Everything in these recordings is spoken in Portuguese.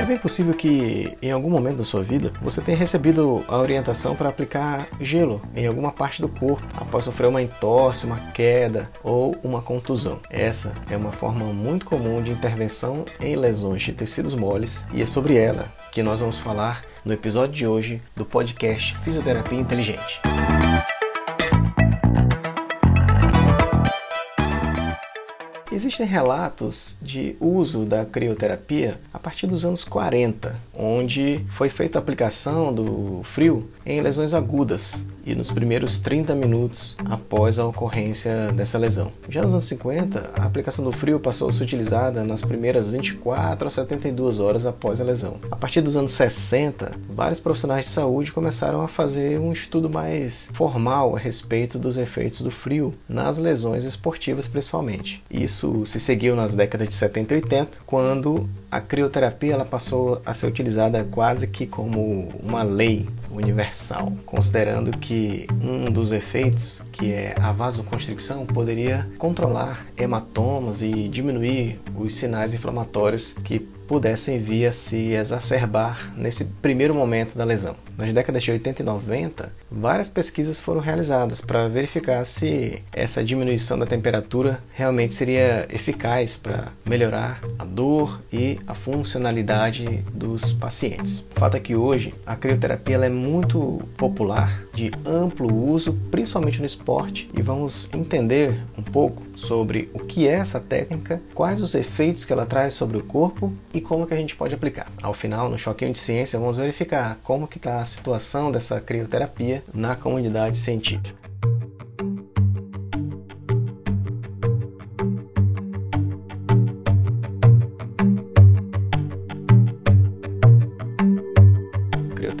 É bem possível que em algum momento da sua vida você tenha recebido a orientação para aplicar gelo em alguma parte do corpo após sofrer uma entorse, uma queda ou uma contusão. Essa é uma forma muito comum de intervenção em lesões de tecidos moles e é sobre ela que nós vamos falar no episódio de hoje do podcast Fisioterapia Inteligente. Existem relatos de uso da crioterapia a partir dos anos 40, onde foi feita a aplicação do frio em lesões agudas e nos primeiros 30 minutos após a ocorrência dessa lesão. Já nos anos 50, a aplicação do frio passou a ser utilizada nas primeiras 24 a 72 horas após a lesão. A partir dos anos 60, vários profissionais de saúde começaram a fazer um estudo mais formal a respeito dos efeitos do frio nas lesões esportivas principalmente. Isso se seguiu nas décadas de 70 e 80, quando a crioterapia ela passou a ser utilizada quase que como uma lei universal, considerando que um dos efeitos, que é a vasoconstricção, poderia controlar hematomas e diminuir os sinais inflamatórios que pudessem vir a se exacerbar nesse primeiro momento da lesão. Nas décadas de 80 e 90, várias pesquisas foram realizadas para verificar se essa diminuição da temperatura realmente seria eficaz para melhorar a dor e a funcionalidade dos pacientes. O fato é que hoje a crioterapia é muito popular, de amplo uso, principalmente no esporte, e vamos entender um pouco sobre o que é essa técnica, quais os efeitos que ela traz sobre o corpo e como que a gente pode aplicar. Ao final, no Choquinho de Ciência, vamos verificar como que está a situação dessa crioterapia na comunidade científica.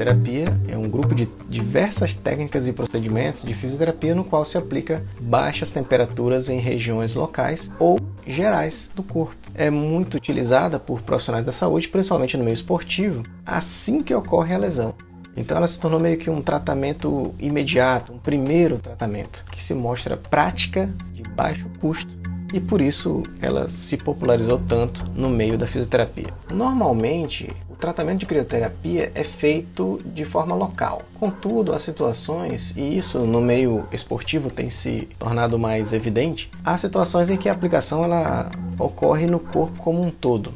Crioterapia é um grupo de diversas técnicas e procedimentos de fisioterapia no qual se aplica baixas temperaturas em regiões locais ou gerais do corpo é muito utilizada por profissionais da saúde, principalmente no meio esportivo, assim que ocorre a lesão. Então ela se tornou meio que um tratamento imediato, um primeiro tratamento, que se mostra prática, de baixo custo e por isso ela se popularizou tanto no meio da fisioterapia. Normalmente, tratamento de crioterapia é feito de forma local. Contudo, há situações, e isso no meio esportivo tem se tornado mais evidente, há situações em que a aplicação ela ocorre no corpo como um todo.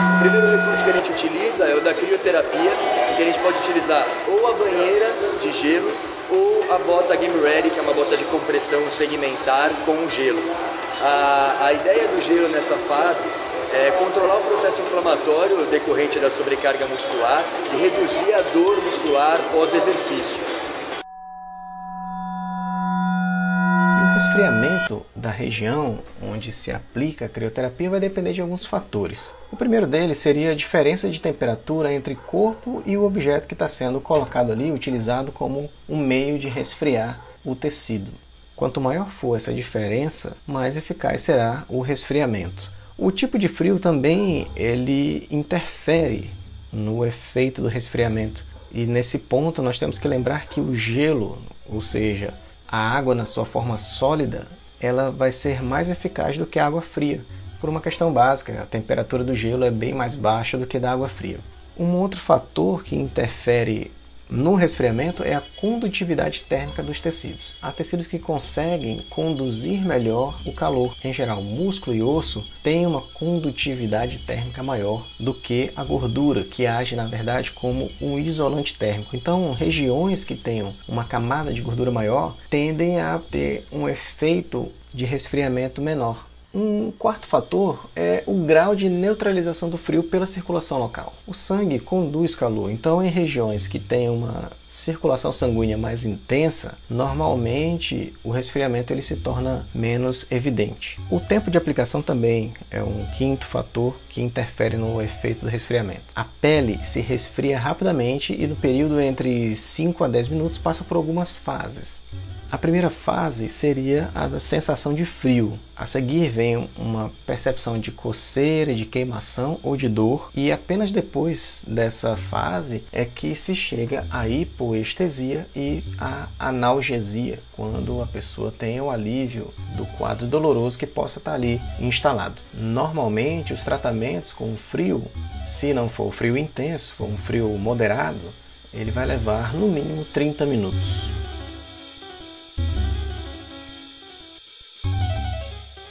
O primeiro recurso que a gente utiliza é o da crioterapia, em que a gente pode utilizar ou a banheira de gelo ou a bota Game Ready, que é uma bota de compressão segmentar com gelo. A, a ideia do gelo nessa fase é, controlar o processo inflamatório decorrente da sobrecarga muscular e reduzir a dor muscular pós-exercício. O resfriamento da região onde se aplica a crioterapia vai depender de alguns fatores. O primeiro deles seria a diferença de temperatura entre corpo e o objeto que está sendo colocado ali, utilizado como um meio de resfriar o tecido. Quanto maior for essa diferença, mais eficaz será o resfriamento. O tipo de frio também ele interfere no efeito do resfriamento. E nesse ponto nós temos que lembrar que o gelo, ou seja, a água na sua forma sólida, ela vai ser mais eficaz do que a água fria, por uma questão básica, a temperatura do gelo é bem mais baixa do que da água fria. Um outro fator que interfere no resfriamento é a condutividade térmica dos tecidos. Há tecidos que conseguem conduzir melhor o calor. Em geral, músculo e osso têm uma condutividade térmica maior do que a gordura, que age na verdade como um isolante térmico. Então, regiões que tenham uma camada de gordura maior tendem a ter um efeito de resfriamento menor. Um quarto fator é o grau de neutralização do frio pela circulação local. O sangue conduz calor, então em regiões que têm uma circulação sanguínea mais intensa, normalmente o resfriamento ele se torna menos evidente. O tempo de aplicação também é um quinto fator que interfere no efeito do resfriamento. A pele se resfria rapidamente e no período entre 5 a 10 minutos passa por algumas fases. A primeira fase seria a da sensação de frio. A seguir vem uma percepção de coceira, de queimação ou de dor, e apenas depois dessa fase é que se chega à hipoestesia e à analgesia, quando a pessoa tem o alívio do quadro doloroso que possa estar ali instalado. Normalmente, os tratamentos com frio, se não for frio intenso, for um frio moderado, ele vai levar no mínimo 30 minutos.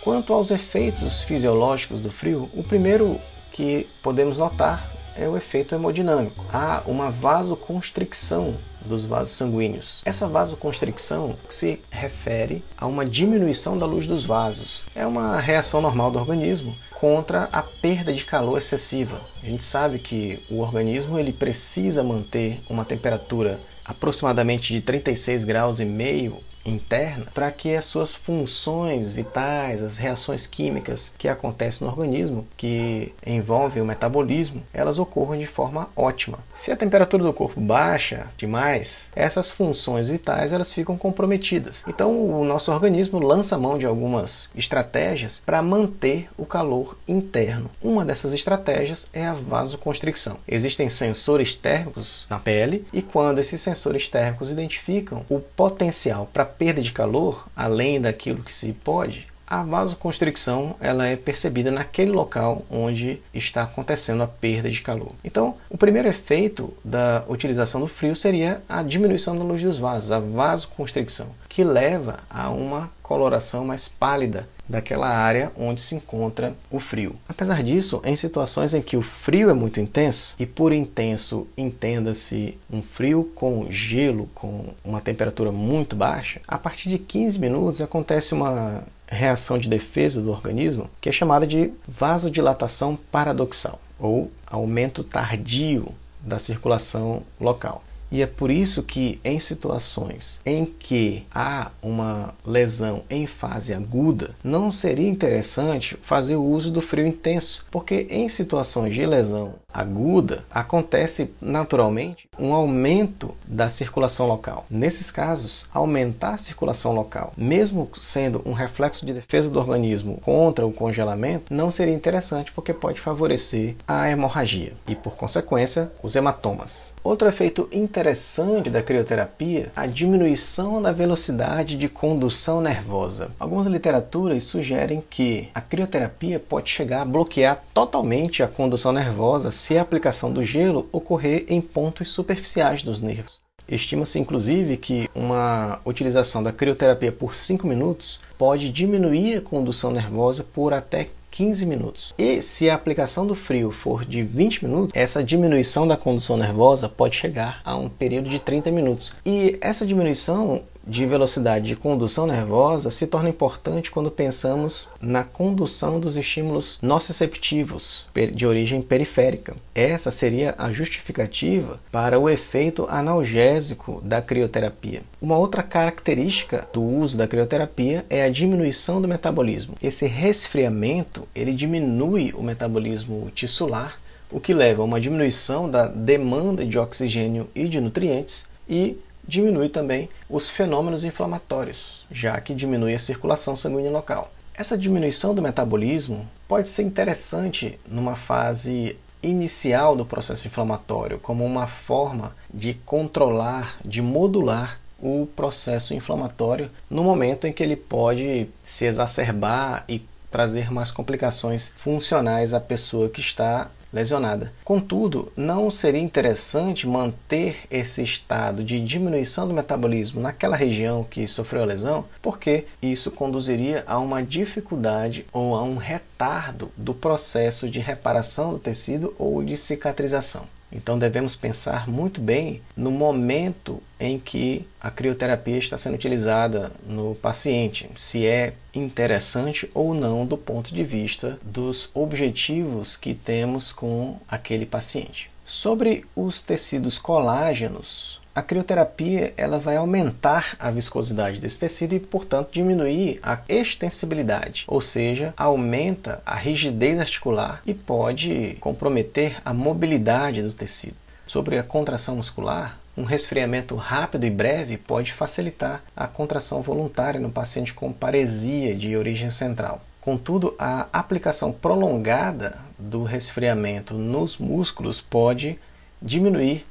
Quanto aos efeitos fisiológicos do frio, o primeiro que podemos notar é o efeito hemodinâmico. Há uma vasoconstricção dos vasos sanguíneos. Essa vasoconstricção se refere a uma diminuição da luz dos vasos. É uma reação normal do organismo contra a perda de calor excessiva. A gente sabe que o organismo ele precisa manter uma temperatura aproximadamente de 36 graus e meio interna para que as suas funções vitais, as reações químicas que acontecem no organismo, que envolvem o metabolismo, elas ocorram de forma ótima. Se a temperatura do corpo baixa demais, essas funções vitais elas ficam comprometidas. Então o nosso organismo lança mão de algumas estratégias para manter o calor interno. Uma dessas estratégias é a vasoconstricção. Existem sensores térmicos na pele e quando esses sensores térmicos identificam o potencial para perda de calor, além daquilo que se pode, a vasoconstricção ela é percebida naquele local onde está acontecendo a perda de calor. Então, o primeiro efeito da utilização do frio seria a diminuição da luz dos vasos, a vasoconstricção, que leva a uma coloração mais pálida daquela área onde se encontra o frio. Apesar disso, em situações em que o frio é muito intenso, e por intenso entenda-se um frio com gelo, com uma temperatura muito baixa, a partir de 15 minutos acontece uma reação de defesa do organismo que é chamada de vasodilatação paradoxal ou aumento tardio da circulação local. E é por isso que, em situações em que há uma lesão em fase aguda, não seria interessante fazer o uso do frio intenso, porque em situações de lesão aguda, acontece naturalmente um aumento da circulação local. Nesses casos, aumentar a circulação local, mesmo sendo um reflexo de defesa do organismo contra o congelamento, não seria interessante porque pode favorecer a hemorragia e, por consequência, os hematomas. Outro efeito interessante da crioterapia, a diminuição da velocidade de condução nervosa. Algumas literaturas sugerem que a crioterapia pode chegar a bloquear totalmente a condução nervosa se a aplicação do gelo ocorrer em pontos superficiais dos nervos. Estima-se inclusive que uma utilização da crioterapia por 5 minutos pode diminuir a condução nervosa por até 15 minutos. E se a aplicação do frio for de 20 minutos, essa diminuição da condução nervosa pode chegar a um período de 30 minutos. E essa diminuição de velocidade de condução nervosa se torna importante quando pensamos na condução dos estímulos nociceptivos de origem periférica. Essa seria a justificativa para o efeito analgésico da crioterapia. Uma outra característica do uso da crioterapia é a diminuição do metabolismo. Esse resfriamento, ele diminui o metabolismo tissular, o que leva a uma diminuição da demanda de oxigênio e de nutrientes e diminui também os fenômenos inflamatórios, já que diminui a circulação sanguínea local. Essa diminuição do metabolismo pode ser interessante numa fase inicial do processo inflamatório, como uma forma de controlar, de modular o processo inflamatório no momento em que ele pode se exacerbar e trazer mais complicações funcionais à pessoa que está lesionada. Contudo, não seria interessante manter esse estado de diminuição do metabolismo naquela região que sofreu a lesão, porque isso conduziria a uma dificuldade ou a um retardo do processo de reparação do tecido ou de cicatrização. Então devemos pensar muito bem no momento em que a crioterapia está sendo utilizada no paciente, se é interessante ou não do ponto de vista dos objetivos que temos com aquele paciente. Sobre os tecidos colágenos, a crioterapia ela vai aumentar a viscosidade desse tecido e, portanto, diminuir a extensibilidade, ou seja, aumenta a rigidez articular e pode comprometer a mobilidade do tecido. Sobre a contração muscular, Um resfriamento rápido e breve pode facilitar a contração voluntária no paciente com paresia de origem central. Contudo, a aplicação prolongada do resfriamento nos músculos pode diminuir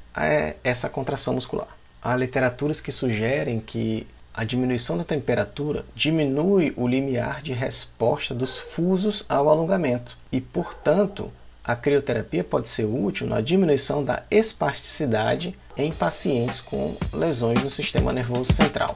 essa contração muscular. Há literaturas que sugerem que a diminuição da temperatura diminui o limiar de resposta dos fusos ao alongamento e, portanto, a crioterapia pode ser útil na diminuição da espasticidade em pacientes com lesões no sistema nervoso central.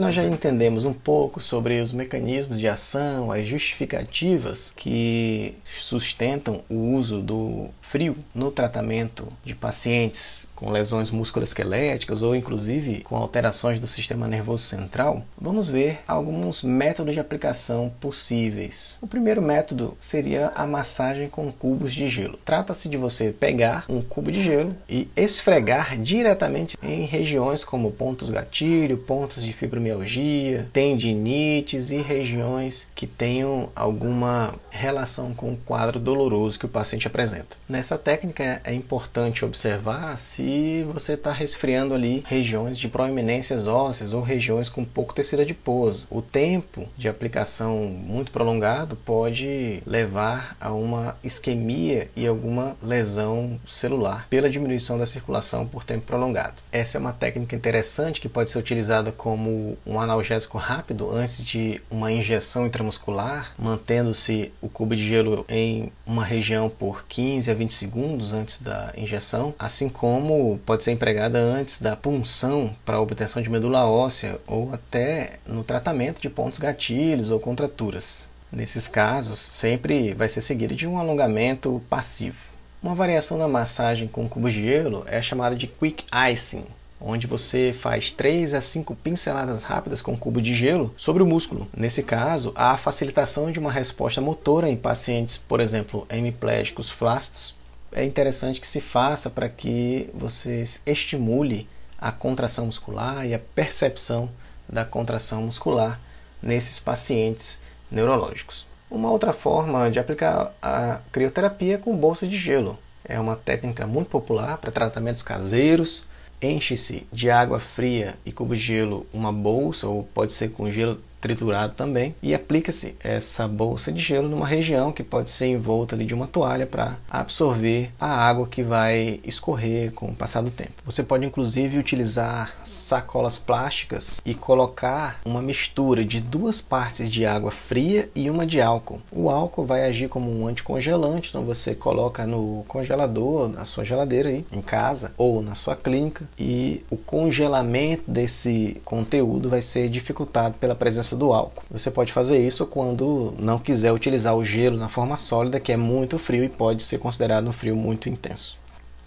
Nós já entendemos um pouco sobre os mecanismos de ação, as justificativas que sustentam o uso do frio no tratamento de pacientes com lesões musculoesqueléticas ou inclusive com alterações do sistema nervoso central, vamos ver alguns métodos de aplicação possíveis. O primeiro método seria a massagem com cubos de gelo. Trata-se de você pegar um cubo de gelo e esfregar diretamente em regiões como pontos gatilho, pontos de fibromialgia, tendinites e regiões que tenham alguma relação com o quadro doloroso que o paciente apresenta. Nessa técnica é importante observar se você está resfriando ali regiões de proeminências ósseas ou regiões com pouco tecido adiposo. O tempo de aplicação muito prolongado pode levar a uma isquemia e alguma lesão celular pela diminuição da circulação por tempo prolongado. Essa é uma técnica interessante que pode ser utilizada como um analgésico rápido antes de uma injeção intramuscular, mantendo-se o cubo de gelo em uma região por 15 a 20 segundos antes da injeção, assim como pode ser empregada antes da punção para obtenção de medula óssea ou até no tratamento de pontos gatilhos ou contraturas. Nesses casos, sempre vai ser seguido de um alongamento passivo. Uma variação da massagem com cubo de gelo é chamada de quick icing, onde você faz 3 a 5 pinceladas rápidas com cubo de gelo sobre o músculo. Nesse caso, há a facilitação de uma resposta motora em pacientes, por exemplo, hemiplégicos flácidos. É interessante que se faça para que você estimule a contração muscular e a percepção da contração muscular nesses pacientes neurológicos. Uma outra forma de aplicar a crioterapia é com bolsa de gelo. É uma técnica muito popular para tratamentos caseiros enche-se de água fria e cubo de gelo uma bolsa, ou pode ser com gelo triturado também, e aplica-se essa bolsa de gelo numa região que pode ser envolta ali de uma toalha para absorver a água que vai escorrer com o passar do tempo. Você pode inclusive utilizar sacolas plásticas e colocar uma mistura de duas partes de água fria e uma de álcool. O álcool vai agir como um anticongelante, então você coloca no congelador, na sua geladeira aí, em casa ou na sua clínica, e o congelamento desse conteúdo vai ser dificultado pela do álcool. Você pode fazer isso quando não quiser utilizar o gelo na forma sólida, que é muito frio e pode ser considerado um frio muito intenso.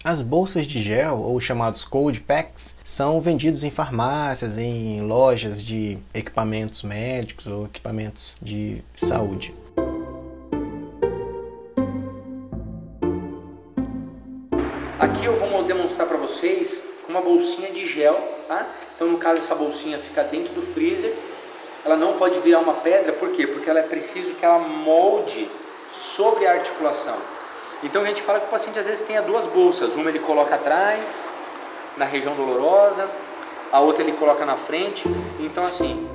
As bolsas de gel, ou chamados cold packs, são vendidos em farmácias, em lojas de equipamentos médicos ou equipamentos de saúde. Aqui eu vou demonstrar para vocês uma bolsinha de gel, tá? Então no caso essa bolsinha fica dentro do freezer ela não pode virar uma pedra, por quê? Porque ela é preciso que ela molde sobre a articulação. Então a gente fala que o paciente às vezes tenha duas bolsas, uma ele coloca atrás, na região dolorosa, a outra ele coloca na frente. Então assim,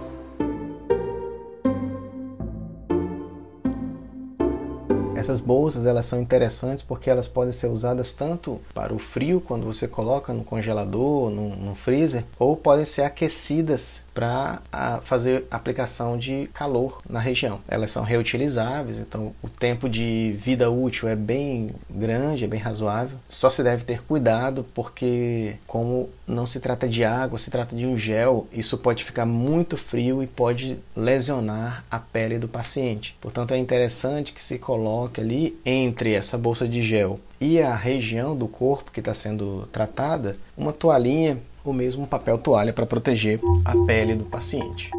Essas bolsas elas são interessantes porque elas podem ser usadas tanto para o frio, quando você coloca no congelador, no, no freezer, ou podem ser aquecidas para fazer aplicação de calor na região. Elas são reutilizáveis, então o tempo de vida útil é bem grande, é bem razoável. Só se deve ter cuidado porque, como não se trata de água, se trata de um gel, isso pode ficar muito frio e pode lesionar a pele do paciente. Portanto, é interessante que se coloque ali entre essa bolsa de gel e a região do corpo que está sendo tratada uma toalhinha ou mesmo papel toalha para proteger a pele do paciente.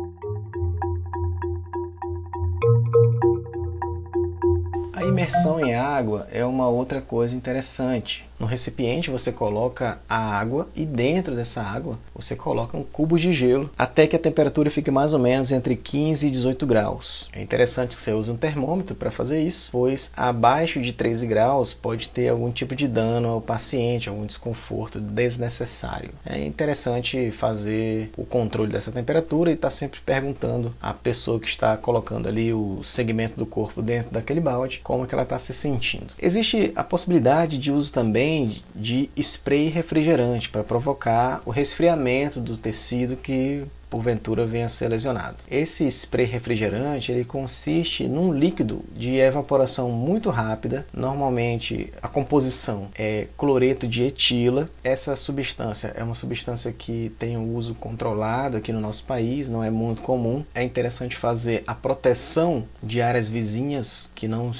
A imersão em água é uma outra coisa interessante. No recipiente você coloca a água e dentro dessa água você coloca um cubo de gelo até que a temperatura fique mais ou menos entre 15 e 18 graus. É interessante que você use um termômetro para fazer isso, pois abaixo de 13 graus pode ter algum tipo de dano ao paciente, algum desconforto desnecessário. É interessante fazer o controle dessa temperatura e estar tá sempre perguntando à pessoa que está colocando ali o segmento do corpo dentro daquele balde como é que ela está se sentindo. Existe a possibilidade de uso também de spray refrigerante para provocar o resfriamento do tecido que porventura venha a ser lesionado. Esse spray refrigerante ele consiste num líquido de evaporação muito rápida. Normalmente a composição é cloreto de etila. Essa substância é uma substância que tem um uso controlado aqui no nosso país, não é muito comum. É interessante fazer a proteção de áreas vizinhas que não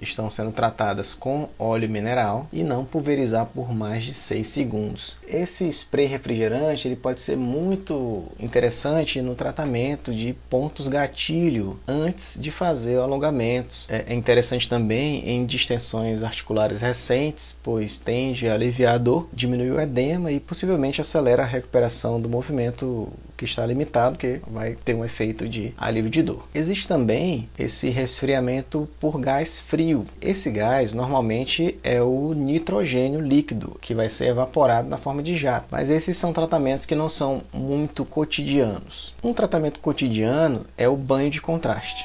estão sendo tratadas com óleo mineral e não pulverizar por mais de 6 segundos. Esse spray refrigerante ele pode ser muito interessante interessante no tratamento de pontos gatilho antes de fazer o alongamento. É, é interessante também em distensões articulares recentes, pois tende a aliviar a dor, diminui o edema e possivelmente acelera a recuperação do movimento que está limitado, que vai ter um efeito de alívio de dor. Existe também esse resfriamento por gás frio. Esse gás normalmente é o nitrogênio líquido, que vai ser evaporado na forma de jato. Mas esses são tratamentos que não são muito cotidianos. Um tratamento cotidiano é o banho de contraste.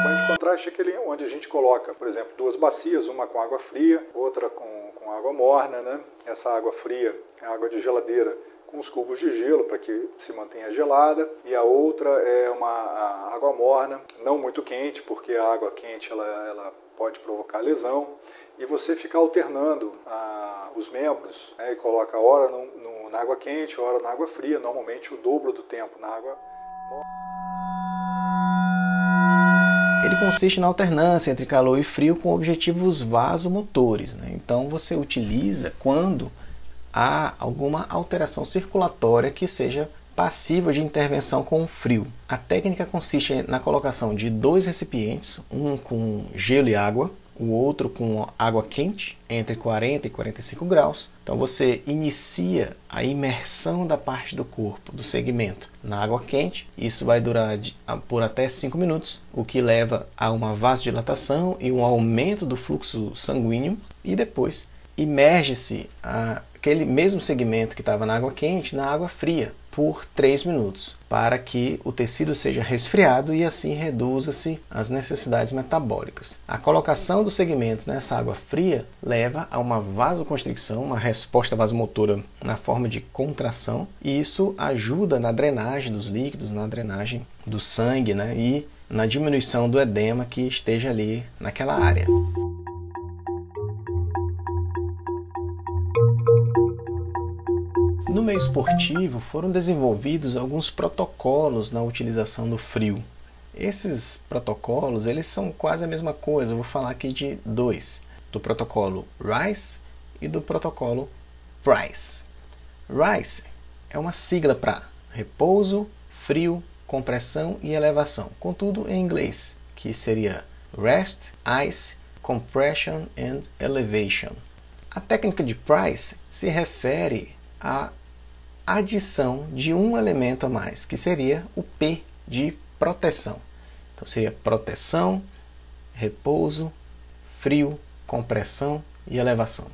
O banho de contraste é aquele onde a gente coloca, por exemplo, duas bacias, uma com água fria, outra com com água morna, né? Essa água fria é água de geladeira com os cubos de gelo para que se mantenha gelada. E a outra é uma água morna, não muito quente, porque a água quente ela, ela pode provocar lesão. E você fica alternando ah, os membros né, e coloca hora no, no, na água quente, hora na água fria, normalmente o dobro do tempo na água morna consiste na alternância entre calor e frio com objetivos vasomotores. Né? Então você utiliza quando há alguma alteração circulatória que seja passiva de intervenção com o frio. A técnica consiste na colocação de dois recipientes, um com gelo e água, o outro com água quente, entre 40 e 45 graus. Então você inicia a imersão da parte do corpo, do segmento, na água quente. Isso vai durar por até 5 minutos, o que leva a uma vasodilatação e um aumento do fluxo sanguíneo. E depois imerge-se aquele mesmo segmento que estava na água quente na água fria por 3 minutos, para que o tecido seja resfriado e assim reduza-se as necessidades metabólicas. A colocação do segmento nessa água fria leva a uma vasoconstricção, uma resposta vasomotora na forma de contração, e isso ajuda na drenagem dos líquidos, na drenagem do sangue né, e na diminuição do edema que esteja ali naquela área. No meio esportivo foram desenvolvidos alguns protocolos na utilização do frio. Esses protocolos eles são quase a mesma coisa. Eu vou falar aqui de dois: do protocolo RICE e do protocolo PRICE. RICE é uma sigla para repouso, frio, compressão e elevação, contudo em inglês, que seria Rest, Ice, Compression and Elevation. A técnica de Price se refere a adição de um elemento a mais, que seria o P de proteção. Então seria proteção, repouso, frio, compressão e elevação.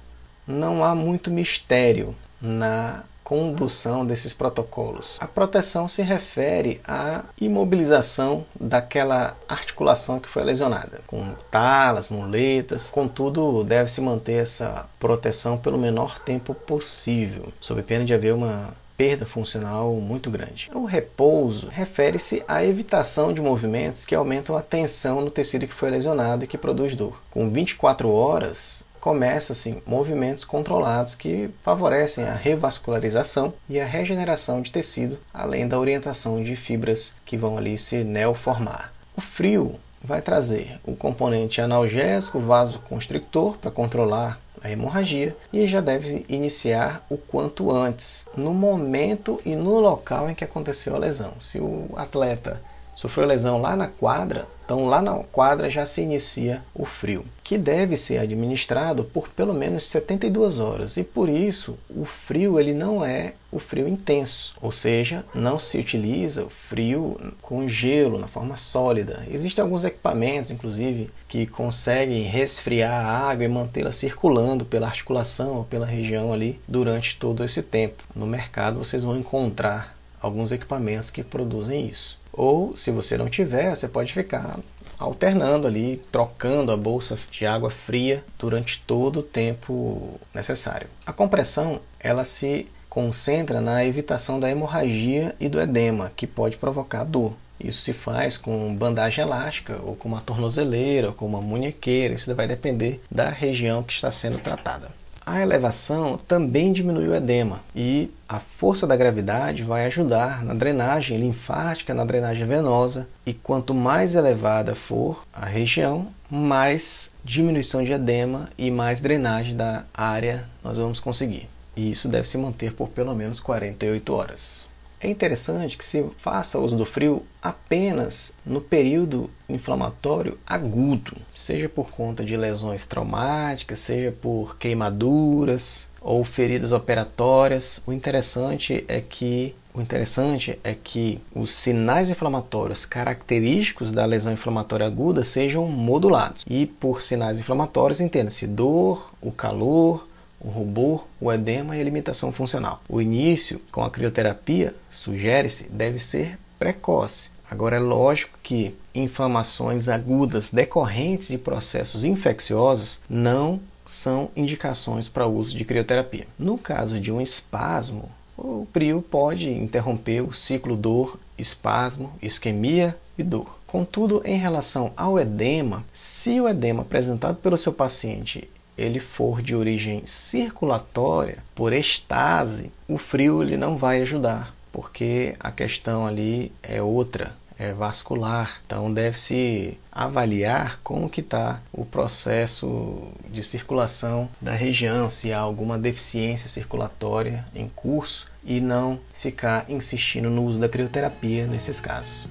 Não há muito mistério na condução desses protocolos. A proteção se refere à imobilização daquela articulação que foi lesionada, com talas, muletas, contudo, deve-se manter essa proteção pelo menor tempo possível, sob pena de haver uma perda funcional muito grande. O repouso refere-se à evitação de movimentos que aumentam a tensão no tecido que foi lesionado e que produz dor. Com 24 horas, começa-se movimentos controlados que favorecem a revascularização e a regeneração de tecido, além da orientação de fibras que vão ali se neoformar. O frio vai trazer o componente analgésico vasoconstrictor para controlar a hemorragia e já deve iniciar o quanto antes, no momento e no local em que aconteceu a lesão. Se o atleta sofreu lesão lá na quadra, Então lá na quadra já se inicia o frio, que deve ser administrado por pelo menos 72 horas. E por isso o frio ele não é o frio intenso, ou seja, não se utiliza o frio com gelo na forma sólida. Existem alguns equipamentos, inclusive, que conseguem resfriar a água e mantê-la circulando pela articulação ou pela região ali durante todo esse tempo. No mercado vocês vão encontrar alguns equipamentos que produzem isso. Ou, se você não tiver, você pode ficar alternando ali, trocando a bolsa de água fria durante todo o tempo necessário. A compressão, ela se concentra na evitação da hemorragia e do edema, que pode provocar dor. Isso se faz com bandagem elástica, ou com uma tornozeleira, ou com uma munhequeira, isso vai depender da região que está sendo tratada. A elevação também diminui o edema e a força da gravidade vai ajudar na drenagem linfática, na drenagem venosa, e quanto mais elevada for a região, mais diminuição de edema e mais drenagem da área nós vamos conseguir. E isso deve se manter por pelo menos 48 horas. É interessante que se faça uso do frio apenas no período inflamatório agudo, seja por conta de lesões traumáticas, seja por queimaduras ou feridas operatórias. O interessante é que o interessante é que os sinais inflamatórios característicos da lesão inflamatória aguda sejam modulados. E por sinais inflamatórios entenda-se dor, o calor, o rubor, o edema e a limitação funcional. O início com a crioterapia, sugere-se, deve ser precoce. Agora é lógico que inflamações agudas decorrentes de processos infecciosos não são indicações para uso de crioterapia. No caso de um espasmo, o crio pode interromper o ciclo dor, espasmo, isquemia e dor. Contudo, em relação ao edema, se o edema apresentado pelo seu paciente ele for de origem circulatória, por estase, o frio ele não vai ajudar, porque a questão ali é outra, é vascular. Então deve-se avaliar como que está o processo de circulação da região, se há alguma deficiência circulatória em curso e não ficar insistindo no uso da crioterapia nesses casos.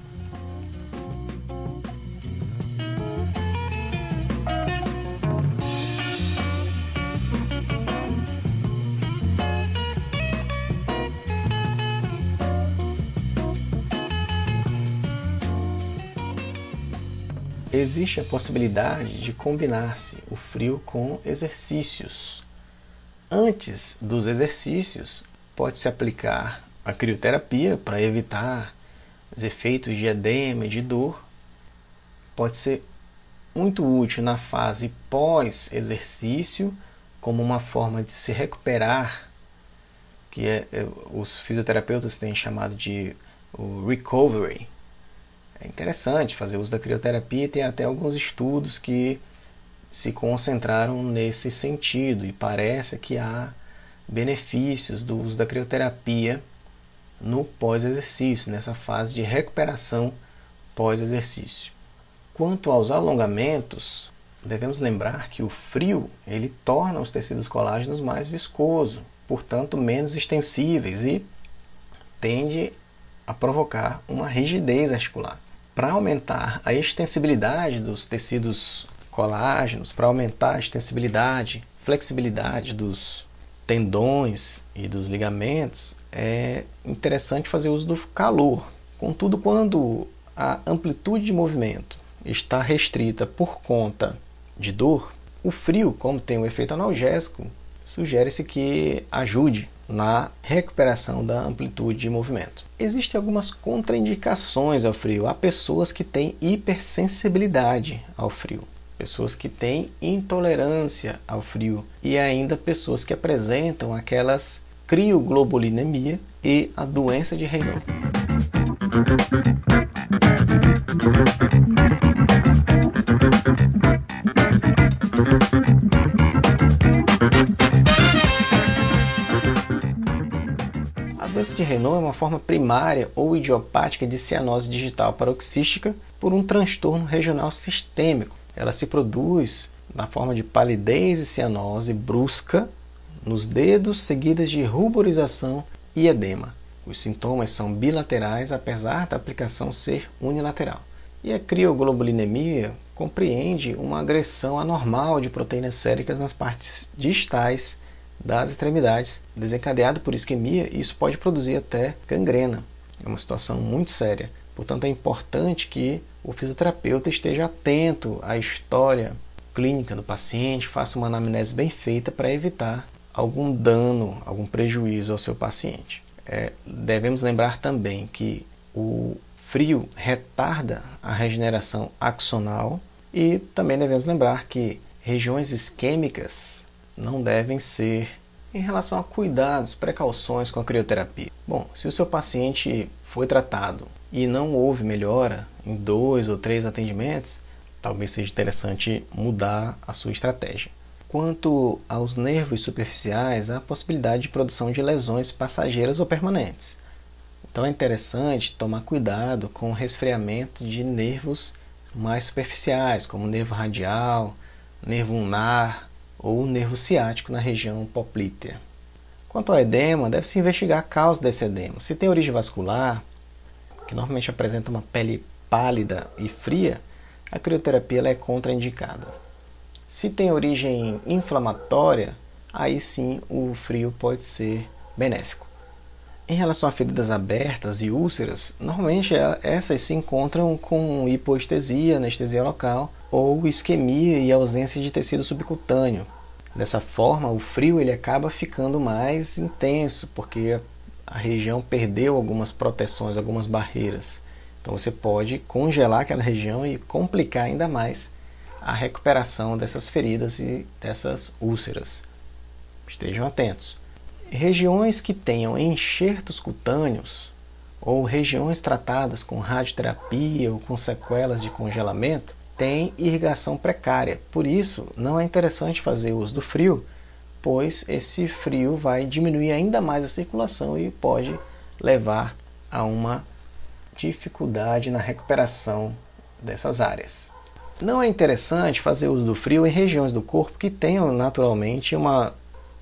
Existe a possibilidade de combinar-se o frio com exercícios. Antes dos exercícios, pode-se aplicar a crioterapia para evitar os efeitos de edema e de dor. Pode ser muito útil na fase pós-exercício, como uma forma de se recuperar, que é, é os fisioterapeutas têm chamado de recovery, é interessante fazer uso da crioterapia tem até alguns estudos que se concentraram nesse sentido e parece que há benefícios do uso da crioterapia no pós-exercício, nessa fase de recuperação pós-exercício. Quanto aos alongamentos, devemos lembrar que o frio ele torna os tecidos colágenos mais viscosos, portanto menos extensíveis e tende a provocar uma rigidez articular para aumentar a extensibilidade dos tecidos colágenos, para aumentar a extensibilidade, flexibilidade dos tendões e dos ligamentos, é interessante fazer uso do calor. Contudo, quando a amplitude de movimento está restrita por conta de dor, o frio, como tem um efeito analgésico, sugere-se que ajude na recuperação da amplitude de movimento. Existem algumas contraindicações ao frio. Há pessoas que têm hipersensibilidade ao frio, pessoas que têm intolerância ao frio e ainda pessoas que apresentam aquelas crioglobulinemia e a doença de Raynaud. Doença de Renault é uma forma primária ou idiopática de cianose digital paroxística por um transtorno regional sistêmico. Ela se produz na forma de palidez e cianose brusca nos dedos, seguidas de ruborização e edema. Os sintomas são bilaterais, apesar da aplicação ser unilateral. E a crioglobulinemia compreende uma agressão anormal de proteínas séricas nas partes distais das extremidades, desencadeado por isquemia, isso pode produzir até gangrena. É uma situação muito séria. Portanto, é importante que o fisioterapeuta esteja atento à história clínica do paciente, faça uma anamnese bem feita para evitar algum dano, algum prejuízo ao seu paciente. É, devemos lembrar também que o frio retarda a regeneração axonal e também devemos lembrar que regiões isquêmicas não devem ser em relação a cuidados, precauções com a crioterapia. Bom, se o seu paciente foi tratado e não houve melhora em dois ou três atendimentos, talvez seja interessante mudar a sua estratégia. Quanto aos nervos superficiais, há a possibilidade de produção de lesões passageiras ou permanentes. Então é interessante tomar cuidado com o resfriamento de nervos mais superficiais, como nervo radial, nervo ulnar ou nervo ciático na região poplítea. Quanto ao edema, deve-se investigar a causa desse edema. Se tem origem vascular, que normalmente apresenta uma pele pálida e fria, a crioterapia é contraindicada. Se tem origem inflamatória, aí sim o frio pode ser benéfico. Em relação a feridas abertas e úlceras, normalmente essas se encontram com hipoestesia, anestesia local ou isquemia e ausência de tecido subcutâneo. Dessa forma, o frio ele acaba ficando mais intenso, porque a região perdeu algumas proteções, algumas barreiras. Então você pode congelar aquela região e complicar ainda mais a recuperação dessas feridas e dessas úlceras. Estejam atentos. Regiões que tenham enxertos cutâneos ou regiões tratadas com radioterapia ou com sequelas de congelamento têm irrigação precária. Por isso, não é interessante fazer uso do frio, pois esse frio vai diminuir ainda mais a circulação e pode levar a uma dificuldade na recuperação dessas áreas. Não é interessante fazer uso do frio em regiões do corpo que tenham naturalmente uma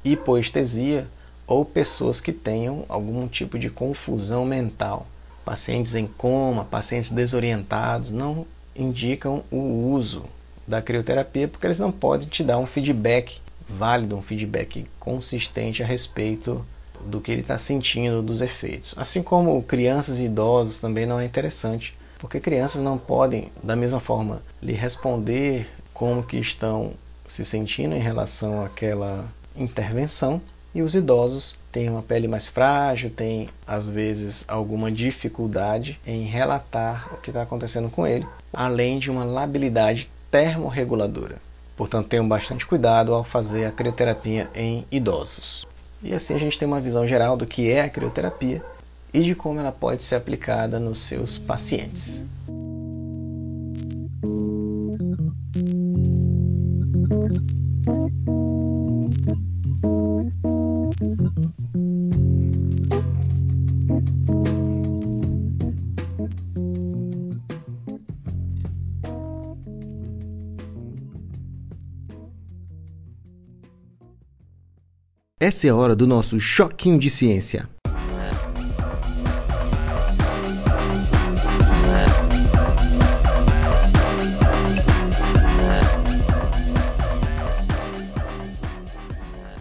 hipoestesia ou pessoas que tenham algum tipo de confusão mental. Pacientes em coma, pacientes desorientados não indicam o uso da crioterapia porque eles não podem te dar um feedback válido, um feedback consistente a respeito do que ele está sentindo, dos efeitos. Assim como crianças e idosos também não é interessante, porque crianças não podem, da mesma forma, lhe responder como que estão se sentindo em relação àquela intervenção, e os idosos têm uma pele mais frágil, têm às vezes alguma dificuldade em relatar o que está acontecendo com ele, além de uma labilidade termorreguladora. Portanto, tenham bastante cuidado ao fazer a crioterapia em idosos. E assim a gente tem uma visão geral do que é a crioterapia e de como ela pode ser aplicada nos seus pacientes. Essa é a hora do nosso choquinho de ciência.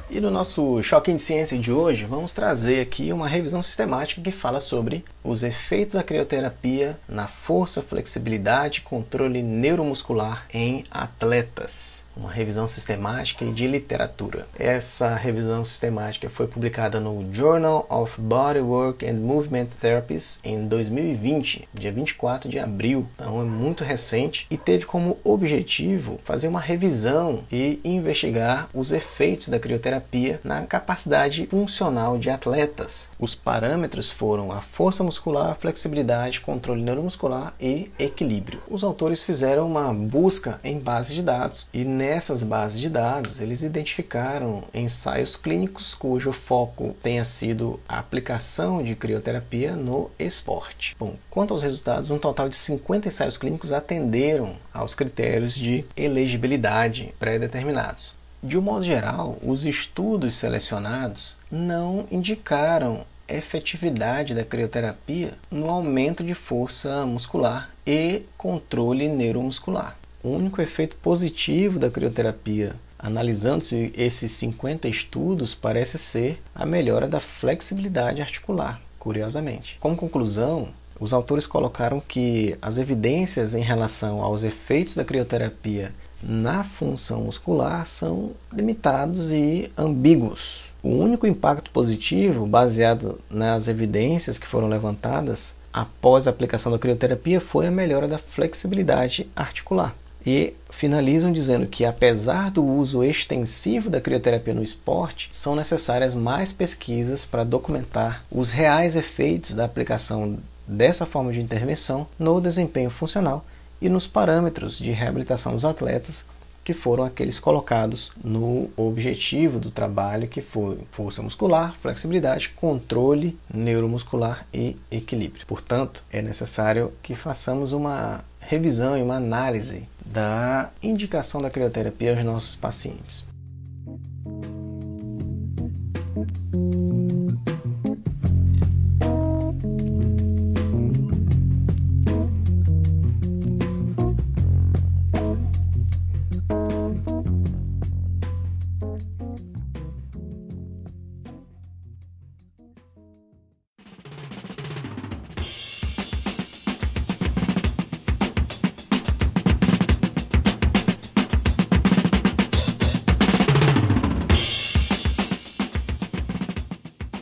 E no nosso Choquinho de Ciência de hoje, vamos trazer aqui uma revisão sistemática que fala sobre os efeitos da crioterapia na força, flexibilidade e controle neuromuscular em atletas uma revisão sistemática e de literatura. Essa revisão sistemática foi publicada no Journal of Bodywork and Movement Therapies em 2020, dia 24 de abril, então é muito recente e teve como objetivo fazer uma revisão e investigar os efeitos da crioterapia na capacidade funcional de atletas. Os parâmetros foram a força muscular, flexibilidade, controle neuromuscular e equilíbrio. Os autores fizeram uma busca em base de dados e nessas bases de dados, eles identificaram ensaios clínicos cujo foco tenha sido a aplicação de crioterapia no esporte. Bom, quanto aos resultados, um total de 50 ensaios clínicos atenderam aos critérios de elegibilidade pré-determinados. De um modo geral, os estudos selecionados não indicaram efetividade da crioterapia no aumento de força muscular e controle neuromuscular. O único efeito positivo da crioterapia, analisando-se esses 50 estudos, parece ser a melhora da flexibilidade articular, curiosamente. Como conclusão, os autores colocaram que as evidências em relação aos efeitos da crioterapia na função muscular são limitados e ambíguos. O único impacto positivo, baseado nas evidências que foram levantadas após a aplicação da crioterapia, foi a melhora da flexibilidade articular. E finalizam dizendo que, apesar do uso extensivo da crioterapia no esporte, são necessárias mais pesquisas para documentar os reais efeitos da aplicação dessa forma de intervenção no desempenho funcional e nos parâmetros de reabilitação dos atletas que foram aqueles colocados no objetivo do trabalho, que foi força muscular, flexibilidade, controle neuromuscular e equilíbrio. Portanto, é necessário que façamos uma revisão e uma análise da indicação da crioterapia aos nossos pacientes.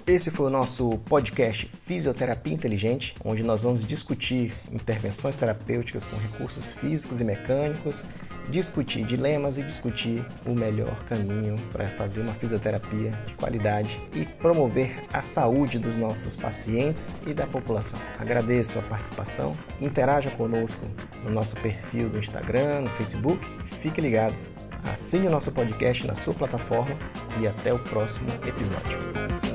Esse foi o nosso podcast Fisioterapia Inteligente, onde nós vamos discutir intervenções terapêuticas com recursos físicos e mecânicos, discutir dilemas e discutir o melhor caminho para fazer uma fisioterapia de qualidade e promover a saúde dos nossos pacientes e da população. Agradeço a participação, interaja conosco no nosso perfil do Instagram, no Facebook, fique ligado. Assine o nosso podcast na sua plataforma e até o próximo episódio.